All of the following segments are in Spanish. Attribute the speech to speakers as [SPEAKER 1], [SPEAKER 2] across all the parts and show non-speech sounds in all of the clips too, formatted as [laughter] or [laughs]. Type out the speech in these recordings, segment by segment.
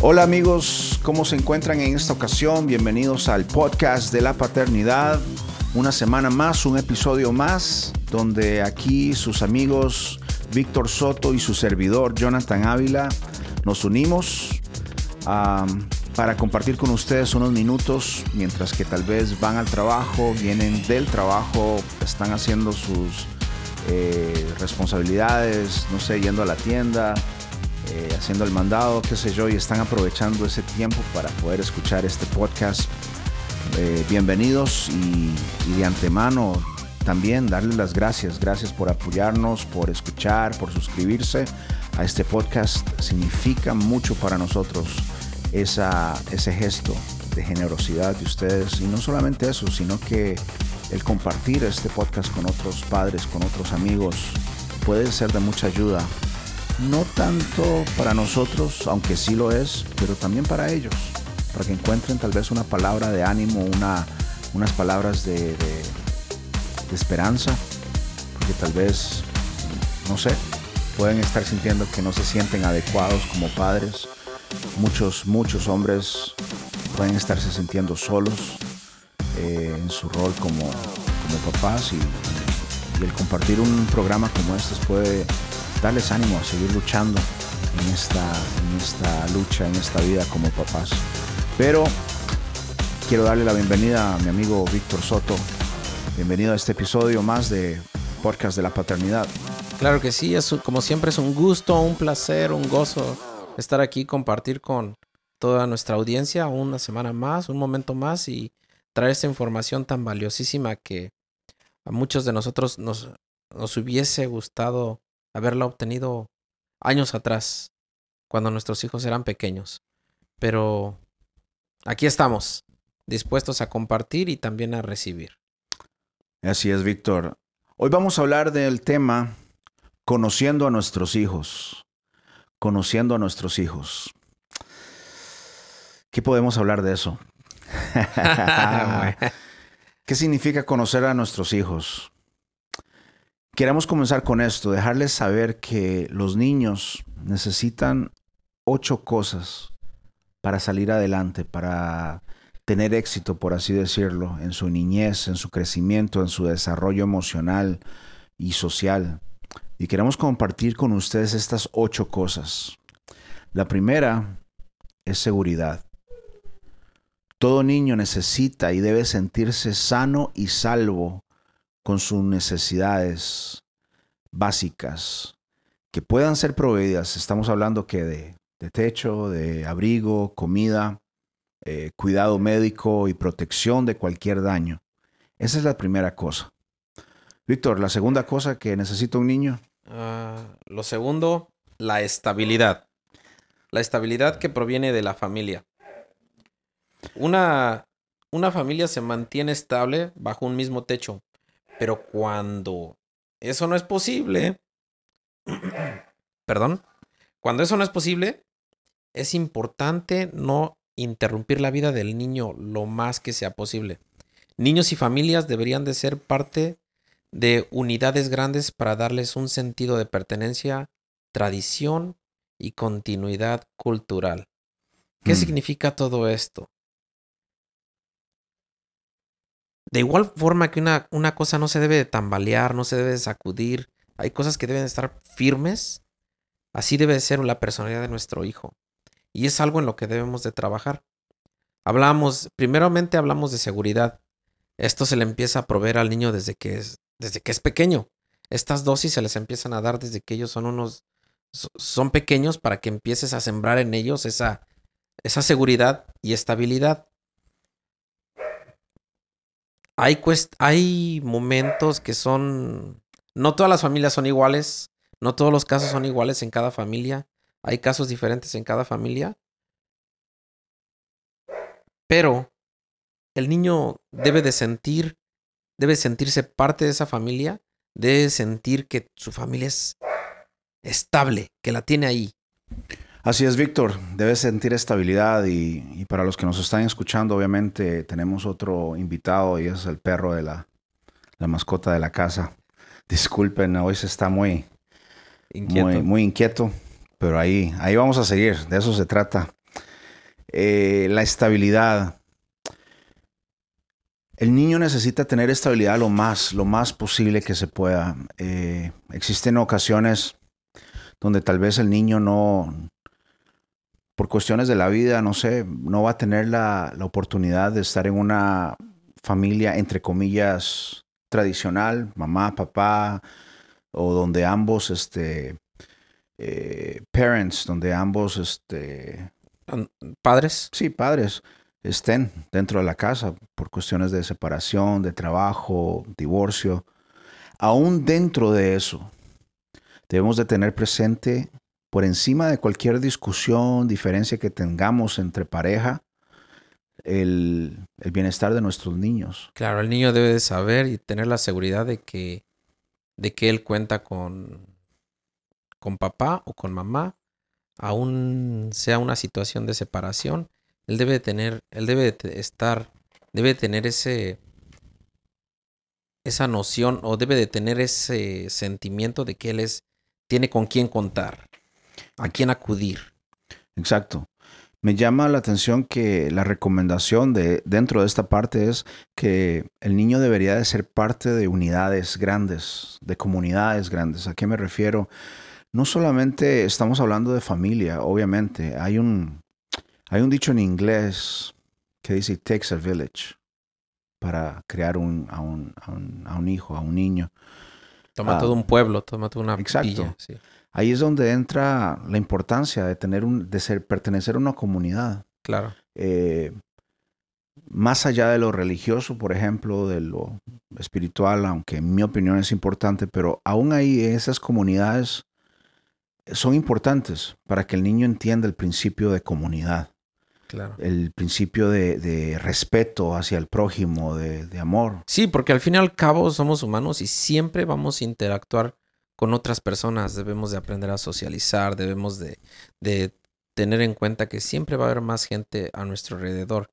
[SPEAKER 1] Hola amigos, ¿cómo se encuentran en esta ocasión? Bienvenidos al podcast de la paternidad. Una semana más, un episodio más, donde aquí sus amigos Víctor Soto y su servidor Jonathan Ávila nos unimos para compartir con ustedes unos minutos mientras que tal vez van al trabajo, vienen del trabajo, están haciendo sus eh, responsabilidades, no sé, yendo a la tienda, eh, haciendo el mandado, qué sé yo, y están aprovechando ese tiempo para poder escuchar este podcast. Eh, bienvenidos y, de antemano también darles las gracias. Gracias por apoyarnos, por escuchar, por suscribirse a este podcast. Significa mucho para nosotros esa, ese gesto de generosidad de ustedes. Y no solamente eso, sino que el compartir este podcast con otros padres, con otros amigos, puede ser de mucha ayuda no tanto para nosotros, aunque sí lo es, pero también para ellos, para que encuentren tal vez una palabra de ánimo, una, unas palabras de, esperanza, porque tal vez, no sé, pueden estar sintiendo que no se sienten adecuados como padres. Muchos, muchos hombres pueden estarse sintiendo solos eh, en su rol como, como papás y, y el compartir un programa como este puede darles ánimo a seguir luchando en esta, en esta lucha, en esta vida como papás. Pero quiero darle la bienvenida a mi amigo Víctor Soto. Bienvenido a este episodio más de Podcast de la Paternidad.
[SPEAKER 2] Claro que sí, es, como siempre es un gusto, un placer, un gozo estar aquí, compartir con toda nuestra audiencia una semana más, un momento más y traer esta información tan valiosísima que a muchos de nosotros nos, nos hubiese gustado haberla obtenido años atrás, cuando nuestros hijos eran pequeños. Pero aquí estamos, dispuestos a compartir y también a recibir.
[SPEAKER 1] Así es, Víctor. Hoy vamos a hablar del tema conociendo a nuestros hijos. Conociendo a nuestros hijos. ¿Qué podemos hablar de eso? [laughs] [laughs] ¿Qué significa conocer a nuestros hijos? Queremos comenzar con esto, dejarles saber que los niños necesitan ocho cosas para salir adelante, para tener éxito, por así decirlo, en su niñez, en su crecimiento, en su desarrollo emocional y social. Y queremos compartir con ustedes estas ocho cosas. La primera es seguridad. Todo niño necesita y debe sentirse sano y salvo con sus necesidades básicas que puedan ser proveídas. Estamos hablando que de, techo, de abrigo, comida, eh, cuidado médico y protección de cualquier daño. Esa es la primera cosa. Víctor, la segunda cosa que necesita un niño.
[SPEAKER 2] Ah, lo segundo, la estabilidad. La estabilidad que proviene de la familia. Una, una familia se mantiene estable bajo un mismo techo, pero cuando eso no es posible, [clears throat] perdón, cuando eso no es posible, es importante no interrumpir la vida del niño lo más que sea posible. Niños y familias deberían de ser parte de unidades grandes para darles un sentido de pertenencia, tradición y continuidad cultural. ¿Qué mm. significa todo esto? De igual forma que una, una cosa no se debe de tambalear, no se debe de sacudir, hay cosas que deben estar firmes, así debe ser la personalidad de nuestro hijo. Y es algo en lo que debemos de trabajar. Hablamos, primeramente hablamos de seguridad. Esto se le empieza a proveer al niño desde que es, desde que es pequeño. Estas dosis se les empiezan a dar desde que ellos son unos, son pequeños para que empieces a sembrar en ellos esa, esa seguridad y estabilidad hay, hay momentos que son... No todas las familias son iguales, no todos los casos son iguales en cada familia, hay casos diferentes en cada familia, pero el niño debe de sentir, debe sentirse parte de esa familia, debe sentir que su familia es estable, que la tiene ahí.
[SPEAKER 1] Así es, Víctor. Debes sentir estabilidad y, para los que nos están escuchando, obviamente tenemos otro invitado y es el perro de la, mascota de la casa. Disculpen, hoy se está muy inquieto. Muy, inquieto, pero ahí, ahí vamos a seguir. De eso se trata. Eh, la estabilidad. El niño necesita tener estabilidad lo más, lo más posible que se pueda. Eh, existen ocasiones donde tal vez el niño no, por cuestiones de la vida, no sé, no va a tener la, la oportunidad de estar en una familia, entre comillas, tradicional, mamá, papá, o donde ambos, este, eh, parents, donde ambos, este...
[SPEAKER 2] ¿Padres?
[SPEAKER 1] Sí, padres estén dentro de la casa por cuestiones de separación, de trabajo, divorcio. Aún dentro de eso, debemos de tener presente por encima de cualquier discusión, diferencia que tengamos entre pareja, el, el, bienestar de nuestros niños.
[SPEAKER 2] Claro, el niño debe de saber y tener la seguridad de que, de que él cuenta con, con papá o con mamá, aún sea una situación de separación, él debe tener, él debe estar, debe tener ese, esa noción o debe de tener ese sentimiento de que él es, tiene con quién contar, a quién acudir.
[SPEAKER 1] Exacto. Me llama la atención que la recomendación de dentro de esta parte es que el niño debería de ser parte de unidades grandes, de comunidades grandes. ¿A qué me refiero? no solamente estamos hablando de familia, obviamente. Hay un, hay un dicho en inglés que dice, it takes a village para crear un, a, un, a, un, hijo, a un niño.
[SPEAKER 2] Toma ah, todo un pueblo, toma toda una
[SPEAKER 1] Exacto. Ahí es donde entra la importancia de tener un, de ser, pertenecer a una comunidad.
[SPEAKER 2] Claro.
[SPEAKER 1] Eh, más allá de lo religioso, por ejemplo, de lo espiritual, aunque en mi opinión es importante, pero aún ahí esas comunidades son importantes para que el niño entienda el principio de comunidad.
[SPEAKER 2] Claro.
[SPEAKER 1] El principio de, respeto hacia el prójimo, de, amor.
[SPEAKER 2] Sí, porque al fin y al cabo somos humanos y siempre vamos a interactuar con otras personas. Debemos de aprender a socializar, debemos de, de tener en cuenta que siempre va a haber más gente a nuestro alrededor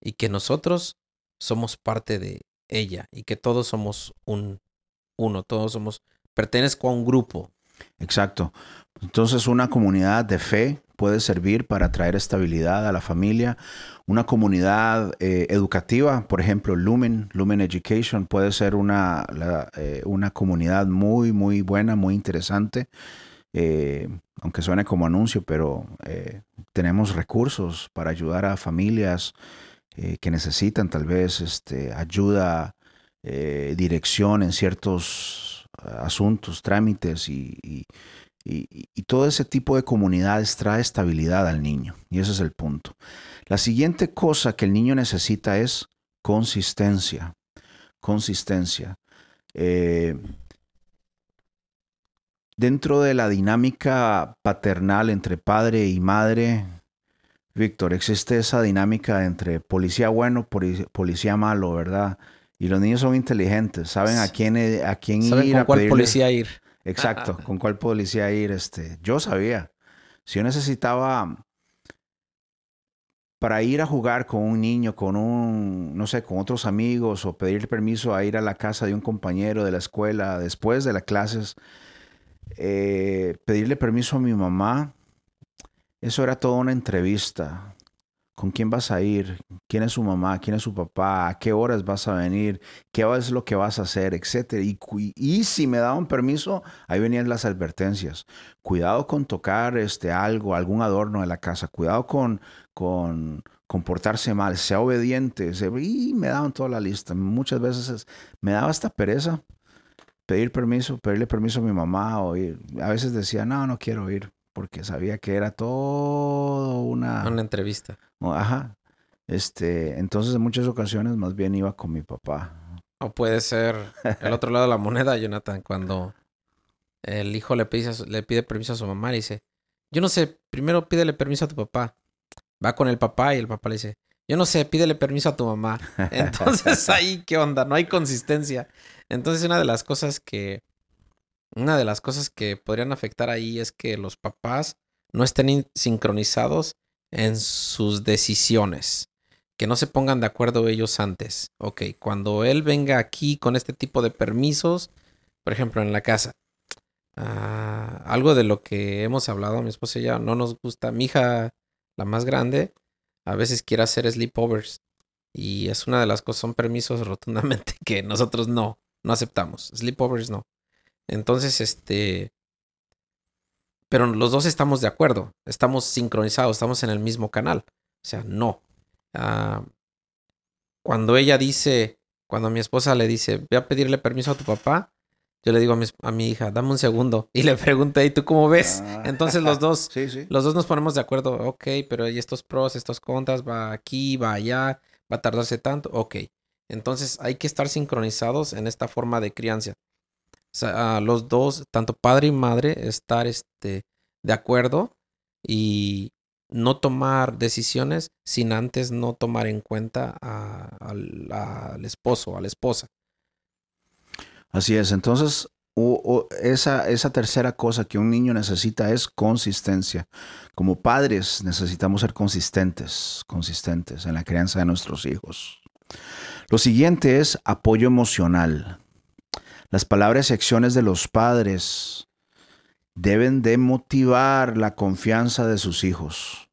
[SPEAKER 2] y que nosotros somos parte de ella y que todos somos un uno, todos somos, pertenezco a un grupo.
[SPEAKER 1] Exacto. Entonces una comunidad de fe puede servir para traer estabilidad a la familia. Una comunidad eh, educativa, por ejemplo, Lumen, Lumen Education, puede ser una, eh, una comunidad muy, muy buena, muy interesante. Eh, aunque suene como anuncio, pero tenemos recursos para ayudar a familias que necesitan tal vez este, ayuda, dirección en ciertos asuntos, trámites y y, todo ese tipo de comunidades trae estabilidad al niño. Y ese es el punto. La siguiente cosa que el niño necesita es consistencia. Consistencia. Eh, dentro de la dinámica paternal entre padre y madre, Víctor, existe esa dinámica entre policía bueno, policía malo, ¿verdad? Y los niños son inteligentes, saben a quién, a quién ir.
[SPEAKER 2] a cuál policía ir.
[SPEAKER 1] Exacto, [laughs] con cuál policía ir. Este, yo sabía. Si yo necesitaba para ir a jugar con un niño, con un, no sé, con otros amigos o pedir permiso a ir a la casa de un compañero de la escuela después de las clases, eh, pedirle permiso a mi mamá, eso era toda una entrevista con quién vas a ir, quién es su mamá, quién es su papá, a qué horas vas a venir, qué es lo que vas a hacer, etc. Y, y, si me daban permiso, ahí venían las advertencias. Cuidado con tocar este, algo, algún adorno de la casa. Cuidado con, con comportarse mal, sea obediente. y me daban toda la lista. Muchas veces me daba hasta pereza pedir permiso, pedirle permiso a mi mamá o ir. A veces decía, no, no quiero ir porque sabía que era todo una...
[SPEAKER 2] Una entrevista.
[SPEAKER 1] Ajá. Este, entonces en muchas ocasiones más bien iba con mi papá.
[SPEAKER 2] O puede ser el otro lado de la moneda, Jonathan, cuando el hijo le pide, le pide permiso a su mamá y dice, yo no sé, primero pídele permiso a tu papá. Va con el papá y el papá le dice, yo no sé, pídele permiso a tu mamá. [laughs] Entonces ahí, ¿qué onda? No hay consistencia. Entonces una de las cosas que una de las cosas que podrían afectar ahí es que los papás no estén sincronizados en sus decisiones. Que no se pongan de acuerdo ellos antes. Ok, cuando él venga aquí con este tipo de permisos, por ejemplo, en la casa. Ah, algo de lo que hemos hablado, mi esposa y no nos gusta. Mi hija, la más grande, a veces quiere hacer sleepovers. Y es una de las cosas, son permisos [laughs] rotundamente que nosotros no, no aceptamos. Sleepovers no. Entonces, este... Pero los dos estamos de acuerdo, estamos sincronizados, estamos en el mismo canal. O sea, no. Ah, cuando ella dice, cuando mi esposa le dice, voy a pedirle permiso a tu papá, yo le digo a mi, a mi hija, dame un segundo. Y le pregunto, ¿y tú cómo ves?
[SPEAKER 1] Ah.
[SPEAKER 2] Entonces los dos, [laughs]
[SPEAKER 1] Sí, sí.
[SPEAKER 2] los dos nos ponemos de acuerdo. Ok, pero hay estos pros, estos contras, va aquí, va allá, va a tardarse tanto. Ok. Entonces hay que estar sincronizados en esta forma de crianza. Sea, los dos, tanto padre y madre, estar este, de acuerdo y no tomar decisiones sin antes no tomar en cuenta al esposo, a la esposa.
[SPEAKER 1] Así es. Entonces, o- o esa, esa tercera cosa que un niño necesita es consistencia. Como padres necesitamos ser consistentes, consistentes en la crianza de nuestros hijos. Lo siguiente es apoyo emocional. Las palabras y acciones de los padres deben de motivar la confianza de sus hijos.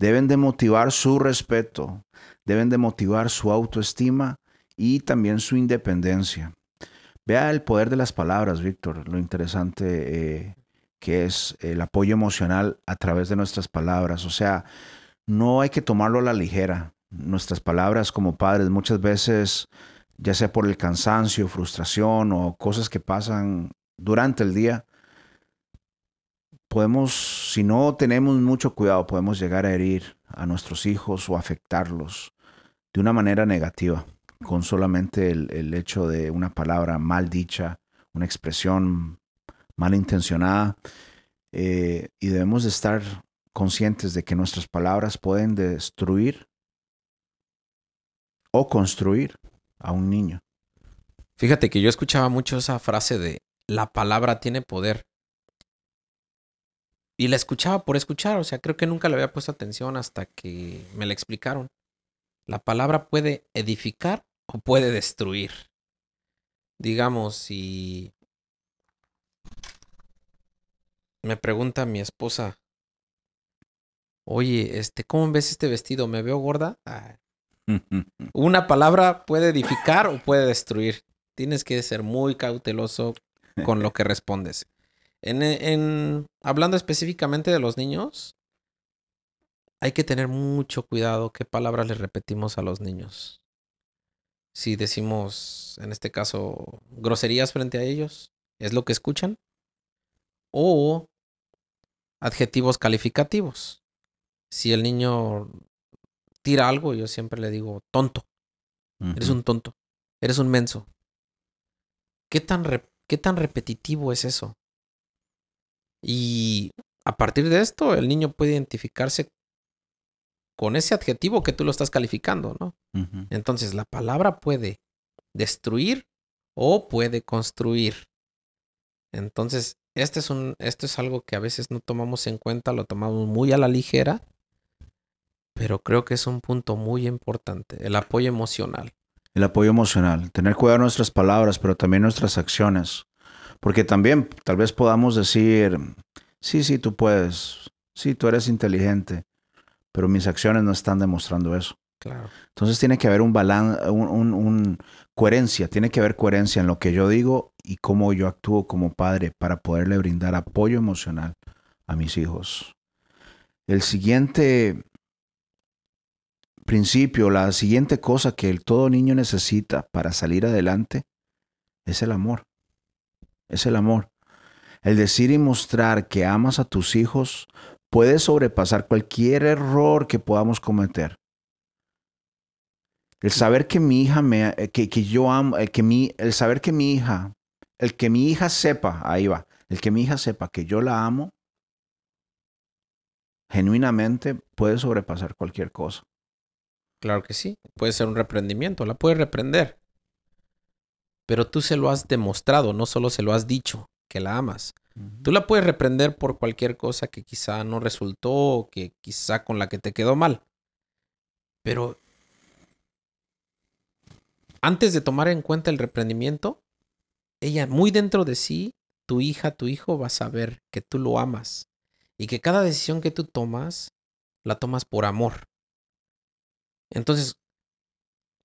[SPEAKER 1] Deben de motivar su respeto. Deben de motivar su autoestima y también su independencia. Vea el poder de las palabras, Víctor, lo interesante eh, que es el apoyo emocional a través de nuestras palabras. O sea, no hay que tomarlo a la ligera. Nuestras palabras como padres muchas veces, ya sea por el cansancio, frustración o cosas que pasan durante el día, podemos, si no tenemos mucho cuidado, podemos llegar a herir a nuestros hijos o afectarlos de una manera negativa con solamente el, hecho de una palabra mal dicha, una expresión malintencionada. eh, y debemos de estar conscientes de que nuestras palabras pueden destruir o construir a un niño.
[SPEAKER 2] Fíjate que yo escuchaba mucho esa frase de la palabra tiene poder. Y la escuchaba por escuchar, o sea, creo que nunca le había puesto atención hasta que me la explicaron. La palabra puede edificar o puede destruir. Digamos, si me pregunta mi esposa, oye, este, ¿cómo ves este vestido? ¿Me veo gorda? Ah, [laughs] una palabra puede edificar o puede destruir. Tienes que ser muy cauteloso con lo que respondes. En, hablando específicamente de los niños, hay que tener mucho cuidado qué palabras les repetimos a los niños. Si decimos, en este caso, groserías frente a ellos, ¿es lo que escuchan? O adjetivos calificativos. Si el niño tira algo, yo siempre le digo tonto. Eres un tonto. Eres un menso. ¿Qué tan, re- ¿Qué tan repetitivo es eso? Y a partir de esto, el niño puede identificarse con ese adjetivo que tú lo estás calificando, ¿no? Entonces, la palabra puede destruir o puede construir. Entonces, este es un, esto es algo que a veces no tomamos en cuenta, lo tomamos muy a la ligera, pero creo que es un punto muy importante, el apoyo emocional.
[SPEAKER 1] El apoyo emocional, tener cuidado nuestras palabras, pero también nuestras acciones. Porque también tal vez podamos decir, sí, sí, tú puedes, sí, tú eres inteligente, pero mis acciones no están demostrando eso.
[SPEAKER 2] Claro.
[SPEAKER 1] Entonces tiene que haber un balance, un, un- un coherencia, tiene que haber coherencia en lo que yo digo y cómo yo actúo como padre para poderle brindar apoyo emocional a mis hijos. El siguiente principio, la siguiente cosa que el todo niño necesita para salir adelante es el amor. Es el amor. El decir y mostrar que amas a tus hijos puede sobrepasar cualquier error que podamos cometer. El saber que mi hija me, eh, que, que yo amo, el que mi, el saber que mi hija, el que mi hija sepa, ahí va, el que mi hija sepa que yo la amo, genuinamente puede sobrepasar cualquier cosa.
[SPEAKER 2] Claro que sí. Puede ser un reprendimiento, la puedes reprender. Pero tú se lo has demostrado, no solo se lo has dicho, que la amas. Tú la puedes reprender por cualquier cosa que quizá no resultó o que quizá con la que te quedó mal. Pero antes de tomar en cuenta el reprendimiento, ella muy dentro de sí, tu hija, tu hijo va a saber que tú lo amas y que cada decisión que tú tomas, la tomas por amor. Entonces,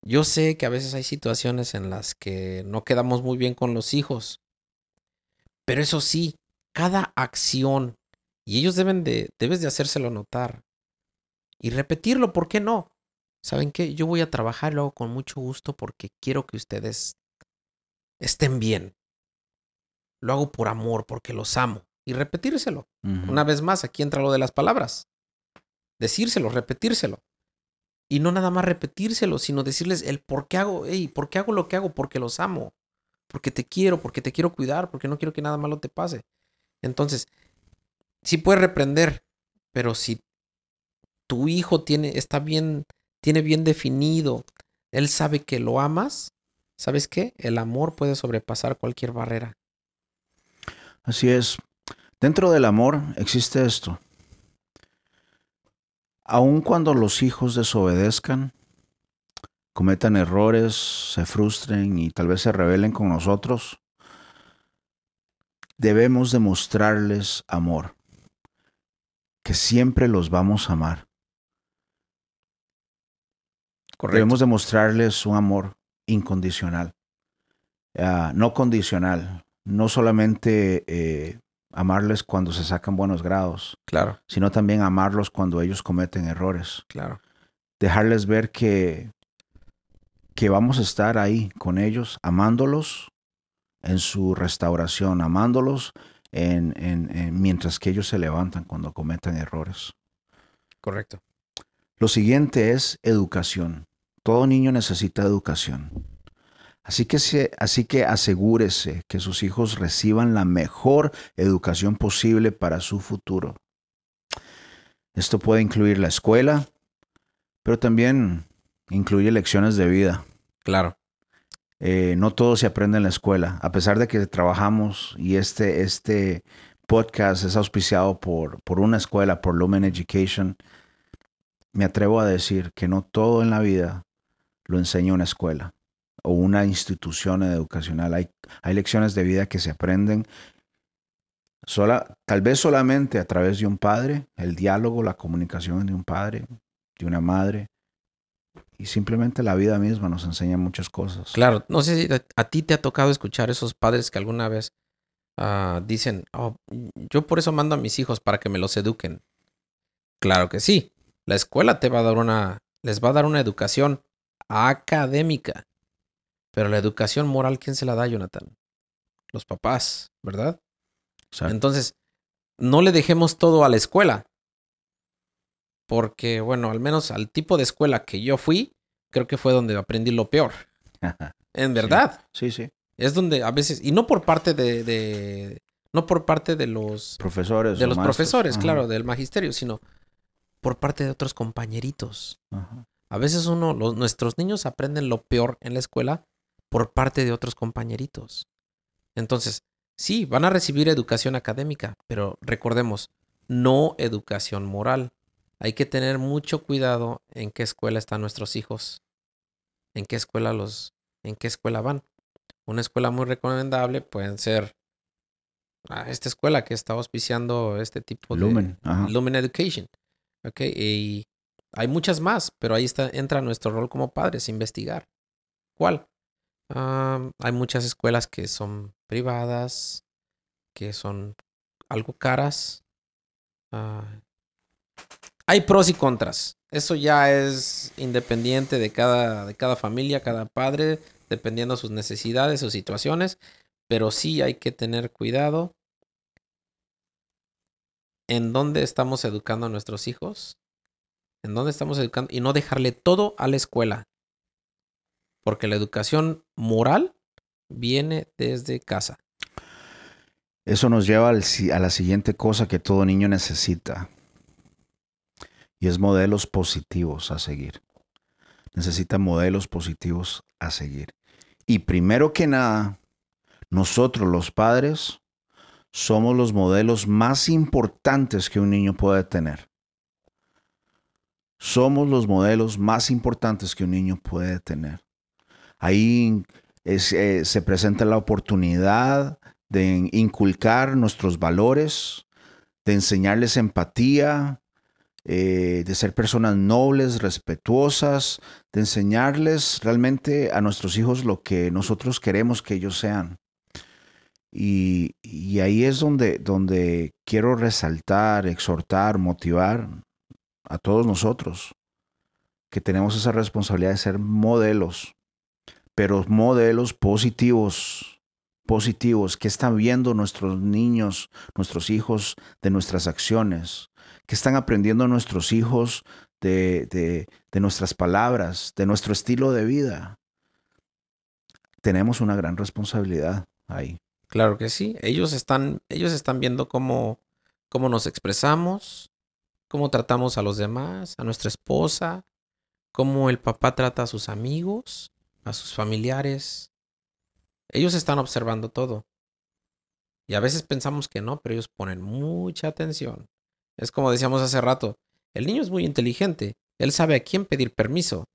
[SPEAKER 2] yo sé que a veces hay situaciones en las que no quedamos muy bien con los hijos, pero eso sí, cada acción, y ellos deben de, debes de hacérselo notar y repetirlo, ¿por qué no? ¿Saben qué? Yo voy a trabajar luego con mucho gusto porque quiero que ustedes estén bien. Lo hago por amor, porque los amo. Y repetírselo. Una vez más, aquí entra lo de las palabras. Decírselo, repetírselo. Y no nada más repetírselo, sino decirles el por qué hago, hey, ¿por qué hago lo que hago? Porque los amo. Porque te quiero, porque te quiero cuidar, porque no quiero que nada malo te pase. Entonces, sí puedes reprender, pero si tu hijo tiene, está bien, tiene bien definido, él sabe que lo amas, ¿sabes qué? El amor puede sobrepasar cualquier barrera.
[SPEAKER 1] Así es. Dentro del amor existe esto aun cuando los hijos desobedezcan, cometan errores, se frustren y tal vez se rebelen con nosotros, debemos demostrarles amor, que siempre los vamos a amar. Debemos demostrarles un amor incondicional, ah, no condicional, no solamente eh, amarles cuando se sacan buenos grados.
[SPEAKER 2] Claro.
[SPEAKER 1] Sino también amarlos cuando ellos cometen errores.
[SPEAKER 2] Claro.
[SPEAKER 1] Dejarles ver que, que vamos a estar ahí con ellos, amándolos en su restauración, amándolos en, en, mientras que ellos se levantan cuando cometen errores.
[SPEAKER 2] Correcto.
[SPEAKER 1] Lo siguiente es educación. Todo niño necesita educación. Así que, así que asegúrese que sus hijos reciban la mejor educación posible para su futuro. Esto puede incluir la escuela, pero también incluye lecciones de vida.
[SPEAKER 2] Claro.
[SPEAKER 1] Eh, no todo se aprende en la escuela, a pesar de que trabajamos y este, este podcast es auspiciado por, por una escuela, por Lumen Education. Me atrevo a decir que no todo en la vida lo enseña una escuela o una institución educacional. Hay, hay lecciones de vida que se aprenden sola, tal vez solamente a través de un padre, el diálogo, la comunicación de un padre, de una madre. Y simplemente la vida misma nos enseña muchas cosas.
[SPEAKER 2] Claro, no sé si a, ti te ha tocado escuchar esos padres que alguna vez ah, dicen, oh, yo por eso mando a mis hijos para que me los eduquen. Claro que sí. La escuela te va a dar una, les va a dar una educación académica. Pero la educación moral, ¿quién se la da, Jonathan? Los papás, ¿verdad? Entonces, no le dejemos todo a la escuela. Porque, bueno, al menos al tipo de escuela que yo fui, creo que fue donde aprendí lo peor. [laughs] en verdad.
[SPEAKER 1] Sí, sí.
[SPEAKER 2] Es donde a veces, y no por parte de, no por parte de los
[SPEAKER 1] profesores.
[SPEAKER 2] De los profesores, claro, del magisterio, sino por parte de otros compañeritos. A veces uno, los, nuestros niños aprenden lo peor en la escuela por parte de otros compañeritos. Entonces, sí, van a recibir educación académica, pero recordemos, no educación moral. Hay que tener mucho cuidado en qué escuela están nuestros hijos, en qué escuela los, en qué escuela van. Una escuela muy recomendable pueden ser ah, esta escuela que está auspiciando este tipo
[SPEAKER 1] de Lumen,
[SPEAKER 2] Lumen Education. Okay, y hay muchas más, pero ahí está, entra nuestro rol como padres, investigar. ¿Cuál? Hay muchas escuelas que son privadas, que son algo caras. Ah, hay pros y contras. Eso ya es independiente de cada, de cada familia, cada padre, dependiendo de sus necesidades, sus situaciones. Pero sí hay que tener cuidado en dónde estamos educando a nuestros hijos, en dónde estamos educando y no dejarle todo a la escuela. Porque la educación moral viene desde casa.
[SPEAKER 1] Eso nos lleva a la siguiente cosa que todo niño necesita. Y es modelos positivos a seguir. Necesita modelos positivos a seguir. Y primero que nada, nosotros los padres somos los modelos más importantes que un niño puede tener. Somos los modelos más importantes que un niño puede tener. Ahí eh, se presenta la oportunidad de inculcar nuestros valores, de enseñarles empatía, eh, de ser personas nobles, respetuosas, de enseñarles realmente a nuestros hijos lo que nosotros queremos que ellos sean. Y, ahí es donde, donde quiero resaltar, exhortar, motivar a todos nosotros que tenemos esa responsabilidad de ser modelos, pero modelos positivos, positivos, que están viendo nuestros niños, nuestros hijos de nuestras acciones, que están aprendiendo nuestros hijos de, nuestras palabras, de nuestro estilo de vida. Tenemos una gran responsabilidad ahí.
[SPEAKER 2] Claro que sí. Ellos están, ellos están viendo cómo, cómo nos expresamos, cómo tratamos a los demás, a nuestra esposa, cómo el papá trata a sus amigos, a sus familiares. Ellos están observando todo. Y a veces pensamos que no, pero ellos ponen mucha atención. Es como decíamos hace rato, el niño es muy inteligente, él sabe a quién pedir permiso,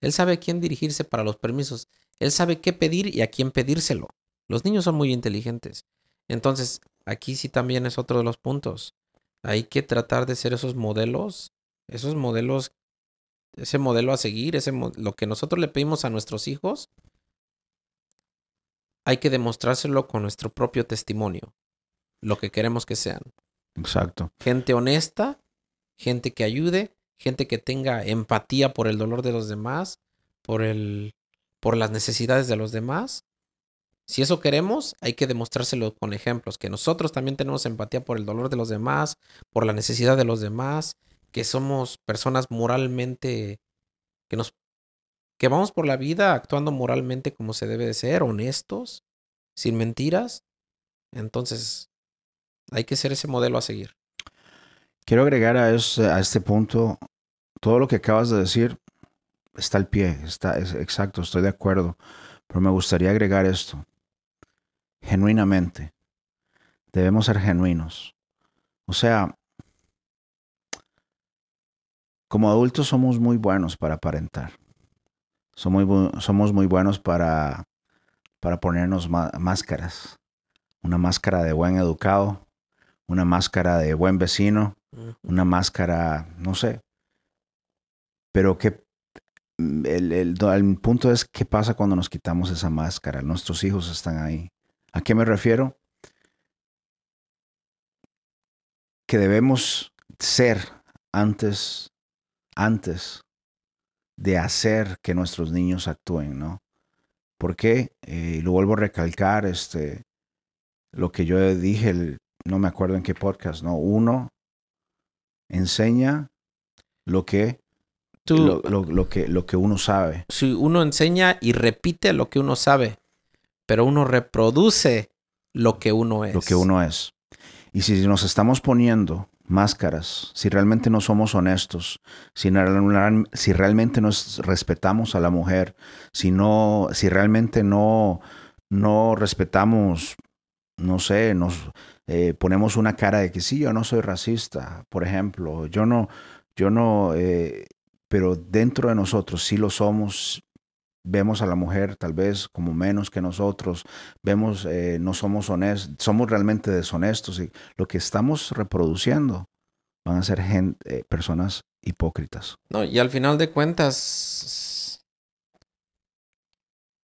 [SPEAKER 2] él sabe a quién dirigirse para los permisos, él sabe qué pedir y a quién pedírselo. Los niños son muy inteligentes. Entonces, aquí sí también es otro de los puntos. Hay que tratar de ser esos modelos, esos modelos, ese modelo a seguir, ese, lo que nosotros le pedimos a nuestros hijos, hay que demostrárselo con nuestro propio testimonio, lo que queremos que sean.
[SPEAKER 1] Exacto.
[SPEAKER 2] Gente honesta, gente que ayude, gente que tenga empatía por el dolor de los demás, por el por las necesidades de los demás. Si eso queremos, hay que demostrárselo con ejemplos, que nosotros también tenemos empatía por el dolor de los demás, por la necesidad de los demás, que somos personas moralmente que nos que vamos por la vida actuando moralmente como se debe de ser, honestos, sin mentiras. Entonces, hay que ser ese modelo a seguir.
[SPEAKER 1] Quiero agregar a, este punto, todo lo que acabas de decir está al pie, está es, exacto, estoy de acuerdo, pero me gustaría agregar esto. Genuinamente, debemos ser genuinos. O sea, como adultos somos muy buenos para aparentar. Somos muy, somos muy buenos para, para ponernos máscaras. Una máscara de buen educado, una máscara de buen vecino, una máscara, no sé. Pero que mm, el, el, punto es qué pasa cuando nos quitamos esa máscara. Nuestros hijos están ahí. ¿A qué me refiero? Que debemos ser antes, antes de hacer que nuestros niños actúen, ¿no? Porque, eh, lo vuelvo a recalcar, este, lo que yo dije el, no me acuerdo en qué podcast, ¿no? Uno enseña lo que, Tú, lo, que, lo que uno sabe.
[SPEAKER 2] Si uno enseña y repite lo que uno sabe, pero uno reproduce lo que uno es.
[SPEAKER 1] Lo que uno es. Y si nos estamos poniendo máscaras, si realmente no somos honestos, si, realmente nos respetamos a la mujer, si, no, si realmente no, no respetamos, no sé, nos, eh, ponemos una cara de que sí, yo no soy racista, por ejemplo, yo no, yo no, eh, pero dentro de nosotros sí lo somos. Vemos a la mujer tal vez como menos que nosotros, vemos, eh, no somos honestos, somos realmente deshonestos y lo que estamos reproduciendo van a ser gente, personas hipócritas.
[SPEAKER 2] No, y al final de cuentas,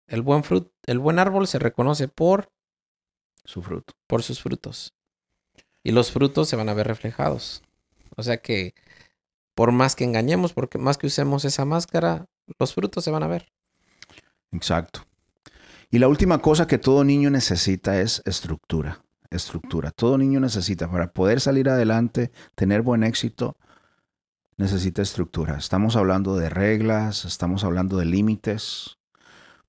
[SPEAKER 2] el buen fruto, el buen árbol se reconoce por
[SPEAKER 1] su fruto.
[SPEAKER 2] Por sus frutos. Y los frutos se van a ver reflejados. O sea que por más que engañemos, porque más que usemos esa máscara, los frutos se van a ver.
[SPEAKER 1] Exacto. Y la última cosa que todo niño necesita es estructura. Estructura. Todo niño necesita para poder salir adelante, tener buen éxito, necesita estructura. Estamos hablando de reglas, estamos hablando de límites,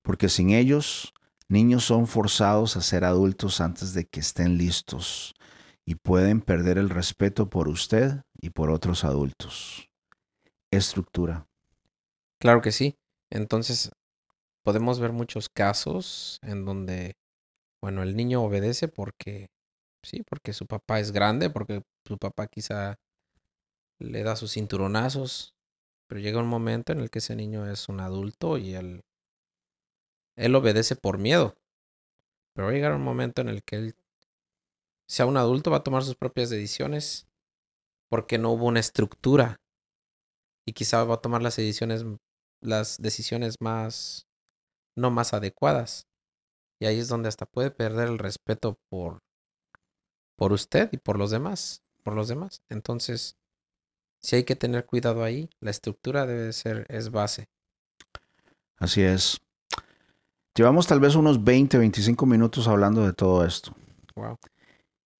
[SPEAKER 1] porque sin ellos Niños son forzados a ser adultos antes de que estén listos y pueden perder el respeto por usted y por otros adultos. Estructura.
[SPEAKER 2] Claro que sí. Entonces, podemos ver muchos casos en donde, bueno, el niño obedece porque, sí, porque su papá es grande, porque su papá quizá le da sus cinturonazos, pero llega un momento en el que ese niño es un adulto y él él obedece por miedo. Pero va a llegar un momento en el que él sea un adulto, va a tomar sus propias decisiones porque no hubo una estructura y quizá va a tomar las decisiones, las decisiones más, no más adecuadas. Y ahí es donde hasta puede perder el respeto por, por usted y por los demás, por los demás. Entonces, si hay que tener cuidado ahí, la estructura debe ser, es base.
[SPEAKER 1] Así es. Llevamos tal vez unos 20, 25 minutos hablando de todo esto.
[SPEAKER 2] Wow.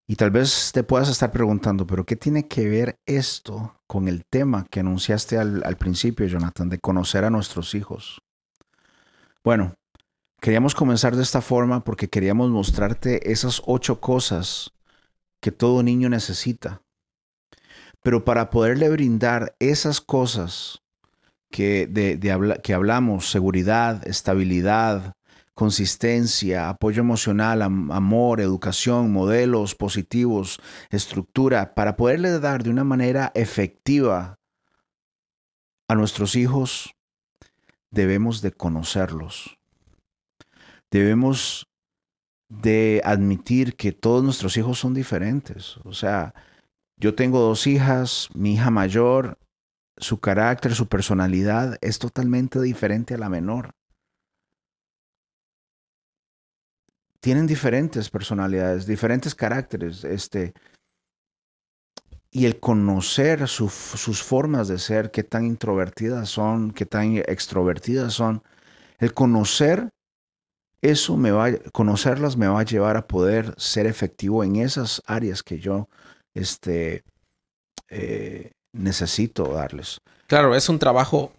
[SPEAKER 1] Y tal vez te puedas estar preguntando, pero ¿qué tiene que ver esto con el tema que anunciaste al, al principio, Jonathan, de conocer a nuestros hijos? Bueno, queríamos comenzar de esta forma porque queríamos mostrarte esas ocho cosas que todo niño necesita. Pero para poderle brindar esas cosas que, de, que hablamos, seguridad, estabilidad, consistencia, apoyo emocional, amor, educación, modelos positivos, estructura, para poderle dar de una manera efectiva a nuestros hijos, debemos de conocerlos. Debemos de admitir que todos nuestros hijos son diferentes. O sea, yo tengo dos hijas, mi hija mayor, su carácter, su personalidad es totalmente diferente a la menor. Tienen diferentes personalidades, diferentes caracteres, este, y el conocer sus formas de ser, qué tan introvertidas son, qué tan extrovertidas son, el conocer eso me va, conocerlas me va a llevar a poder ser efectivo en esas áreas que yo este, eh, necesito darles.
[SPEAKER 2] Claro, es un trabajo,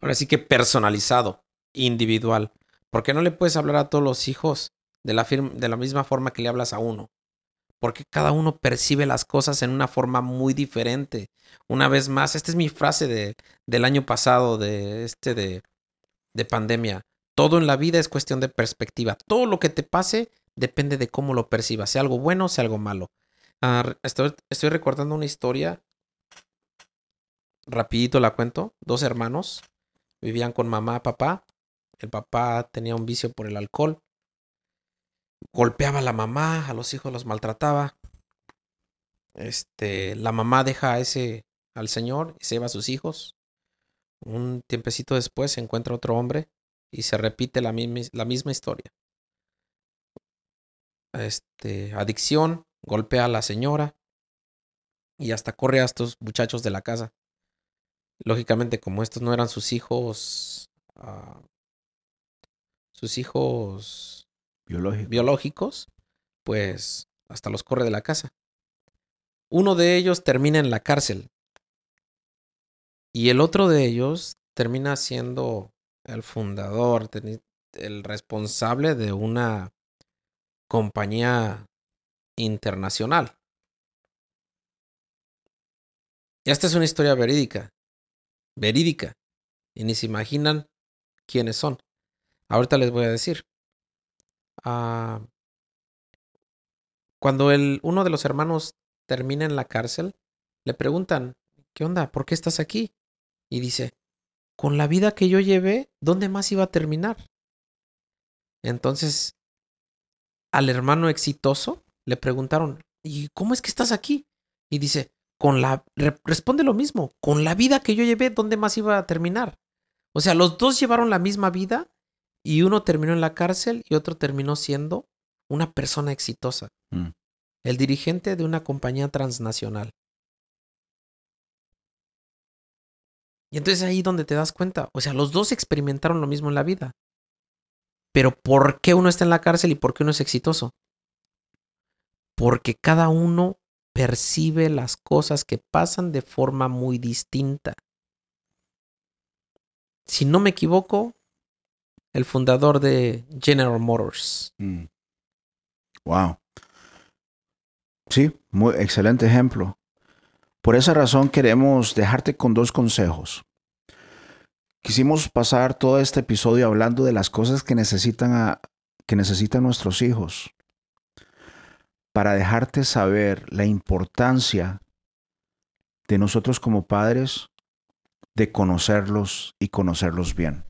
[SPEAKER 2] ahora sí que personalizado, individual, porque no le puedes hablar a todos los hijos de la, de la misma forma que le hablas a uno, porque cada uno percibe las cosas en una forma muy diferente. Una vez más, esta es mi frase de, del año pasado, de este de, de pandemia. Todo en la vida es cuestión de perspectiva. Todo lo que te pase depende de cómo lo percibas, sea algo bueno, sea algo malo. Ah, estoy, estoy recordando una historia. Rapidito la cuento. Dos hermanos vivían con mamá, papá. El papá tenía un vicio por el alcohol. Golpeaba a la mamá, a los hijos los maltrataba. Este, la mamá deja a ese al señor y se lleva a sus hijos. Un tiempecito después se encuentra otro hombre y se repite la misma, la misma historia. Este, adicción, golpea a la señora y hasta corre a estos muchachos de la casa. Lógicamente, como estos no eran sus hijos, uh, sus hijos biológicos, pues hasta los corre de la casa. Uno de ellos termina en la cárcel y el otro de ellos termina siendo el fundador, el responsable de una compañía internacional. Y esta es una historia verídica, verídica, y ni se imaginan quiénes son. Ahorita les voy a decir. Ah, cuando el, uno de los hermanos termina en la cárcel, le preguntan, ¿qué onda? ¿Por qué estás aquí? Y dice, con la vida que yo llevé, ¿dónde más iba a terminar? Entonces, al hermano exitoso le preguntaron, ¿y cómo es que estás aquí? Y dice, con la, responde lo mismo, con la vida que yo llevé, ¿dónde más iba a terminar? O sea, los dos llevaron la misma vida y uno terminó en la cárcel y otro terminó siendo una persona exitosa. Mm. El dirigente de una compañía transnacional. Y entonces ahí donde te das cuenta, o sea, los dos experimentaron lo mismo en la vida. Pero ¿por qué uno está en la cárcel y por qué uno es exitoso? Porque cada uno percibe las cosas que pasan de forma muy distinta. Si no me equivoco, el fundador de General Motors. Mm.
[SPEAKER 1] Wow. Sí, muy excelente ejemplo. Por esa razón queremos dejarte con dos consejos. Quisimos pasar todo este episodio hablando de las cosas que necesitan, que necesitan nuestros hijos para dejarte saber la importancia de nosotros como padres de conocerlos y conocerlos bien.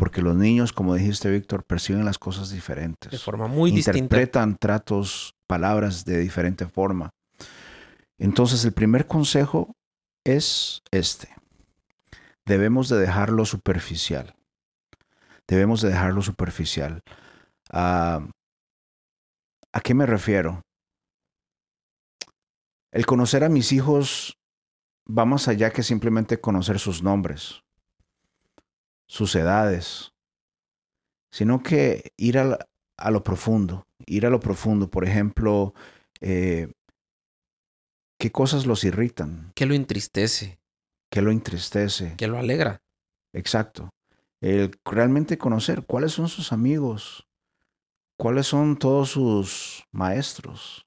[SPEAKER 1] Porque los niños, como dijiste Víctor, perciben las cosas diferentes.
[SPEAKER 2] De forma muy
[SPEAKER 1] distinta. Interpretan tratos, palabras de diferente forma. Entonces el primer consejo es este. Debemos de dejarlo superficial. Debemos de dejarlo superficial. Ah, ¿A qué me refiero? El conocer a mis hijos va más allá que simplemente conocer sus nombres, sus edades, sino que ir a, lo profundo, ir a lo profundo. Por ejemplo, eh, ¿qué cosas los irritan?
[SPEAKER 2] ¿Qué lo entristece?
[SPEAKER 1] ¿Qué lo entristece?
[SPEAKER 2] ¿Qué lo alegra?
[SPEAKER 1] Exacto. El realmente conocer cuáles son sus amigos, cuáles son todos sus maestros.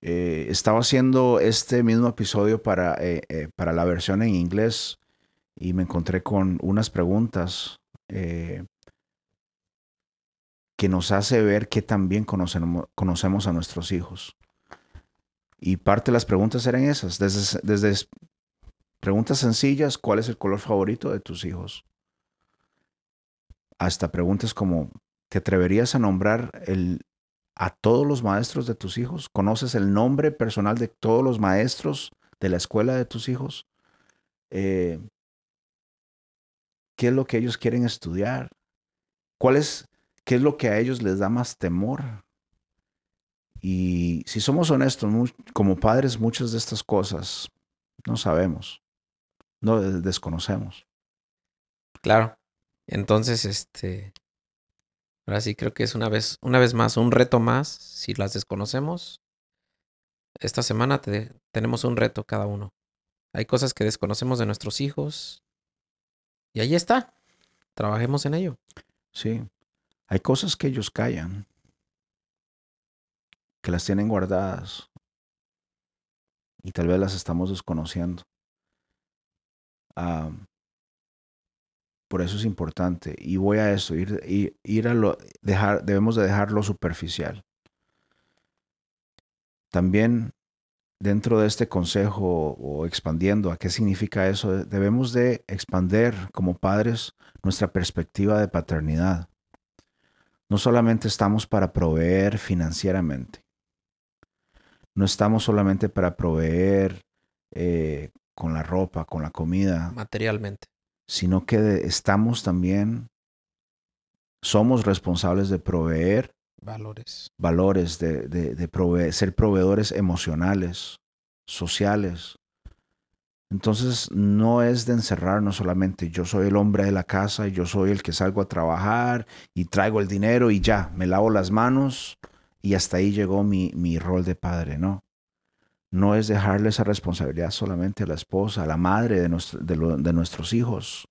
[SPEAKER 1] Eh, estaba haciendo este mismo episodio para, eh, para la versión en inglés y me encontré con unas preguntas que nos hace ver que también conocemos, conocemos a nuestros hijos. Y parte de las preguntas eran esas, desde, desde preguntas sencillas, ¿cuál es el color favorito de tus hijos? Hasta preguntas como, ¿te atreverías a nombrar el, a todos los maestros de tus hijos? ¿Conoces el nombre personal de todos los maestros de la escuela de tus hijos? Eh, ¿Qué es lo que ellos quieren estudiar? ¿Cuál es, ¿Qué es lo que a ellos les da más temor? Y si somos honestos, como padres, muchas de estas cosas no sabemos, no desconocemos.
[SPEAKER 2] Claro. Entonces, este, Ahora sí creo que es una vez, una vez más, un reto más, si las desconocemos. Esta semana tenemos un reto cada uno. Hay cosas que desconocemos de nuestros hijos. Y ahí está. Trabajemos en ello.
[SPEAKER 1] Sí. Hay cosas que ellos callan. Que las tienen guardadas. Y tal vez las estamos desconociendo. Por eso es importante. Y voy a eso, ir, ir, a lo, dejar, debemos de dejarlo superficial. También dentro de este consejo o expandiendo a qué significa eso, debemos de expander como padres nuestra perspectiva de paternidad. No solamente estamos para proveer financieramente, no estamos solamente para proveer eh, con la ropa, con la comida.
[SPEAKER 2] Materialmente
[SPEAKER 1] sino que estamos también, somos responsables de proveer
[SPEAKER 2] valores,
[SPEAKER 1] valores de, de, ser proveedores emocionales, sociales. Entonces no es de encerrarnos solamente, yo soy el hombre de la casa, yo soy el que salgo a trabajar y traigo el dinero y ya, me lavo las manos y hasta ahí llegó mi, mi rol de padre, ¿no? no es dejarle esa responsabilidad solamente a la esposa, a la madre de, de, nuestros hijos,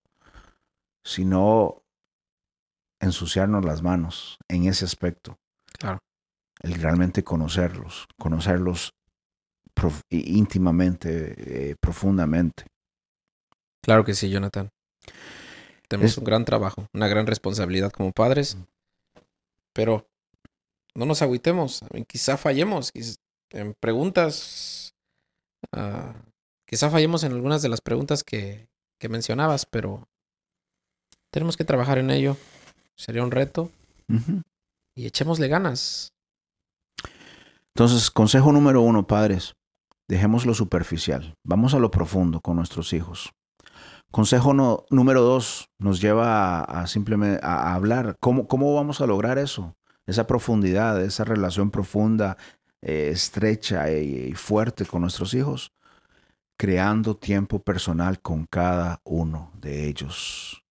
[SPEAKER 1] sino ensuciarnos las manos en ese aspecto.
[SPEAKER 2] Claro.
[SPEAKER 1] El realmente conocerlos, conocerlos íntimamente, eh, profundamente.
[SPEAKER 2] Claro que sí, Jonathan. Tenemos un gran trabajo, una gran responsabilidad como padres, pero no nos agüitemos, quizá fallemos, en preguntas. Uh, quizá fallemos en algunas de las preguntas que, que, mencionabas, pero tenemos que trabajar en ello. Sería un reto. Y echémosle ganas.
[SPEAKER 1] Entonces, consejo número uno, padres. Dejemos lo superficial. Vamos a lo profundo con nuestros hijos. Consejo no, número dos nos lleva a, simplemente a hablar. ¿Cómo, ¿Cómo vamos a lograr eso? Esa profundidad, esa relación profunda, eh, estrecha y, fuerte con nuestros hijos, creando tiempo personal con cada uno de ellos.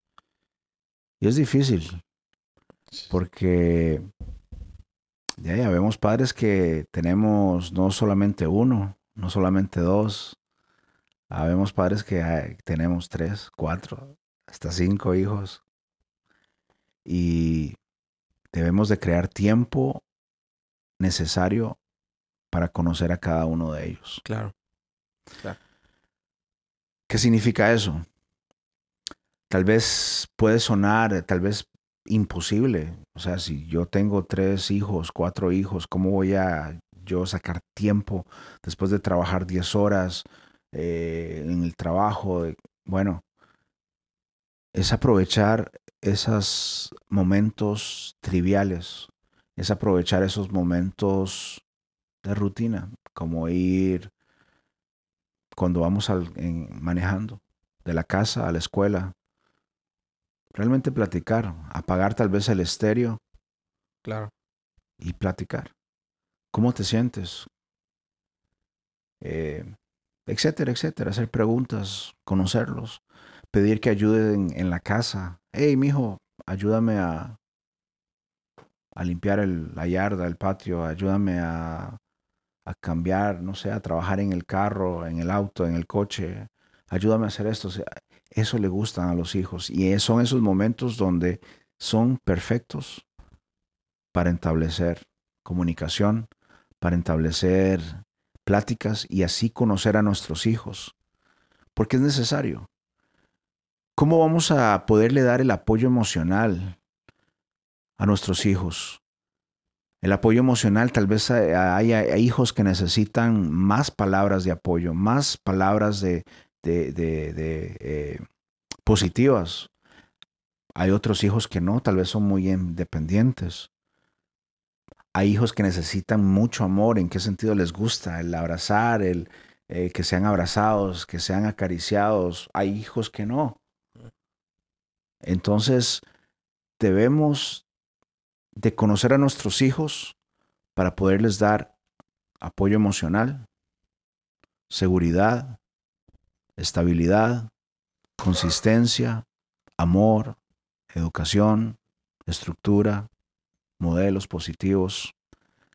[SPEAKER 1] Y es difícil, porque ya, ya vemos padres que tenemos no solamente uno, no solamente dos, vemos padres que tenemos tres, cuatro, hasta cinco hijos. Y debemos de crear tiempo necesario para conocer a cada uno de ellos.
[SPEAKER 2] Claro.
[SPEAKER 1] ¿Qué significa eso? Tal vez puede sonar, tal vez imposible. O sea, si yo tengo tres hijos, cuatro hijos, ¿cómo voy a yo sacar tiempo después de trabajar 10 horas eh, en el trabajo? Bueno, es aprovechar esos momentos triviales, es aprovechar esos momentos de rutina, como ir cuando vamos al, manejando de la casa a la escuela. Realmente platicar, apagar tal vez el estéreo.
[SPEAKER 2] Claro.
[SPEAKER 1] Y platicar. ¿Cómo te sientes? Eh, etcétera, etcétera. Hacer preguntas, conocerlos, pedir que ayuden en la casa. Hey, mijo, ayúdame a, a limpiar el, la yarda, el patio, ayúdame a, a cambiar, no sé, a trabajar en el carro, en el auto, en el coche, ayúdame a hacer esto. Eso le gustan a los hijos y son esos momentos donde son perfectos para establecer comunicación, para establecer pláticas y así conocer a nuestros hijos, porque es necesario. ¿Cómo vamos a poderle dar el apoyo emocional a nuestros hijos? El apoyo emocional, tal vez haya hijos que necesitan más palabras de apoyo, más palabras de, eh, positivas. Hay otros hijos que no, tal vez son muy independientes. Hay hijos que necesitan mucho amor. ¿En qué sentido les gusta? El abrazar, el eh, que sean abrazados, que sean acariciados. Hay hijos que no. Entonces, debemos de conocer a nuestros hijos para poderles dar apoyo emocional, seguridad, estabilidad, consistencia, amor, educación, estructura, modelos positivos.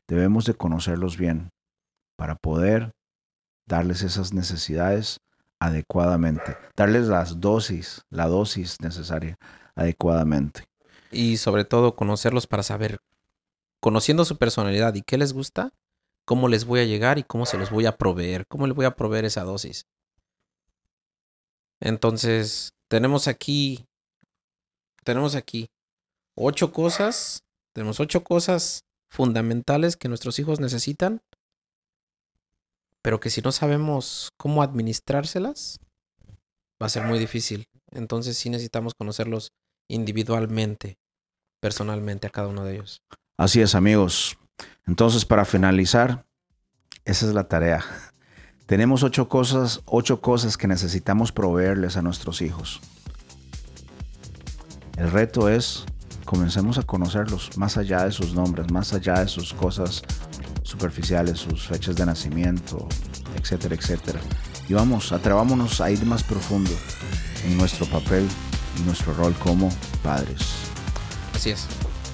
[SPEAKER 1] Debemos de conocerlos bien para poder darles esas necesidades adecuadamente, darles las dosis, la dosis necesaria adecuadamente.
[SPEAKER 2] Y sobre todo conocerlos para saber, conociendo su personalidad y qué les gusta, cómo les voy a llegar y cómo se los voy a proveer, cómo les voy a proveer esa dosis. Entonces, tenemos aquí, tenemos aquí ocho cosas, tenemos ocho cosas fundamentales que nuestros hijos necesitan, pero que si no sabemos cómo administrárselas, va a ser muy difícil. Entonces sí necesitamos conocerlos individualmente, personalmente a cada uno de ellos.
[SPEAKER 1] Así es, amigos. Entonces, para finalizar, esa es la tarea. Tenemos ocho cosas, ocho cosas que necesitamos proveerles a nuestros hijos. El reto es comencemos a conocerlos más allá de sus nombres, más allá de sus cosas superficiales, sus fechas de nacimiento, etcétera, etcétera. Y vamos, atrevámonos a ir más profundo en nuestro papel y nuestro rol como padres.
[SPEAKER 2] Así es.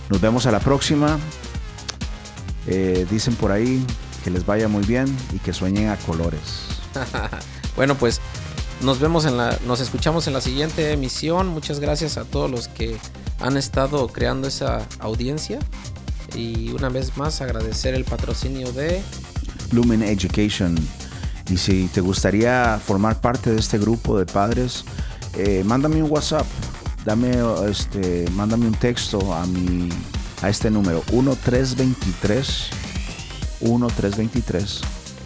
[SPEAKER 1] Nos vemos a la próxima. Eh, dicen por ahí que les vaya muy bien y que sueñen a colores. [laughs]
[SPEAKER 2] bueno, pues nos vemos en la, nos escuchamos en la siguiente emisión. Muchas gracias a todos los que han estado creando esa audiencia. Y una vez más agradecer el patrocinio de
[SPEAKER 1] Lumen Education. Y si te gustaría formar parte de este grupo de padres, eh, mándame un WhatsApp, dame este, mándame un texto a mi a este número 1323 1323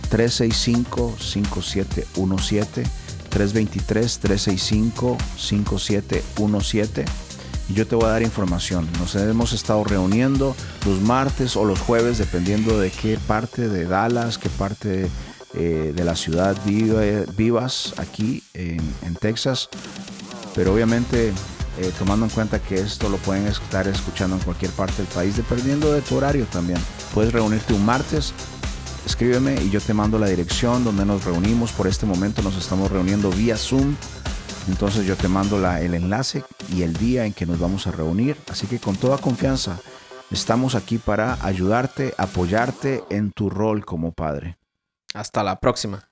[SPEAKER 1] 365 5717 323 365 5717 y yo te voy a dar información. Nos hemos estado reuniendo los martes o los jueves, dependiendo de qué parte de Dallas, qué parte eh, de la ciudad vivas aquí en, Texas. Pero obviamente eh, tomando en cuenta que esto lo pueden estar escuchando en cualquier parte del país, dependiendo de tu horario también. Puedes reunirte un martes, escríbeme y yo te mando la dirección donde nos reunimos. Por este momento nos estamos reuniendo vía Zoom. Entonces yo te mando el enlace y el día en que nos vamos a reunir. Así que con toda confianza estamos aquí para ayudarte, apoyarte en tu rol como padre.
[SPEAKER 2] Hasta la próxima.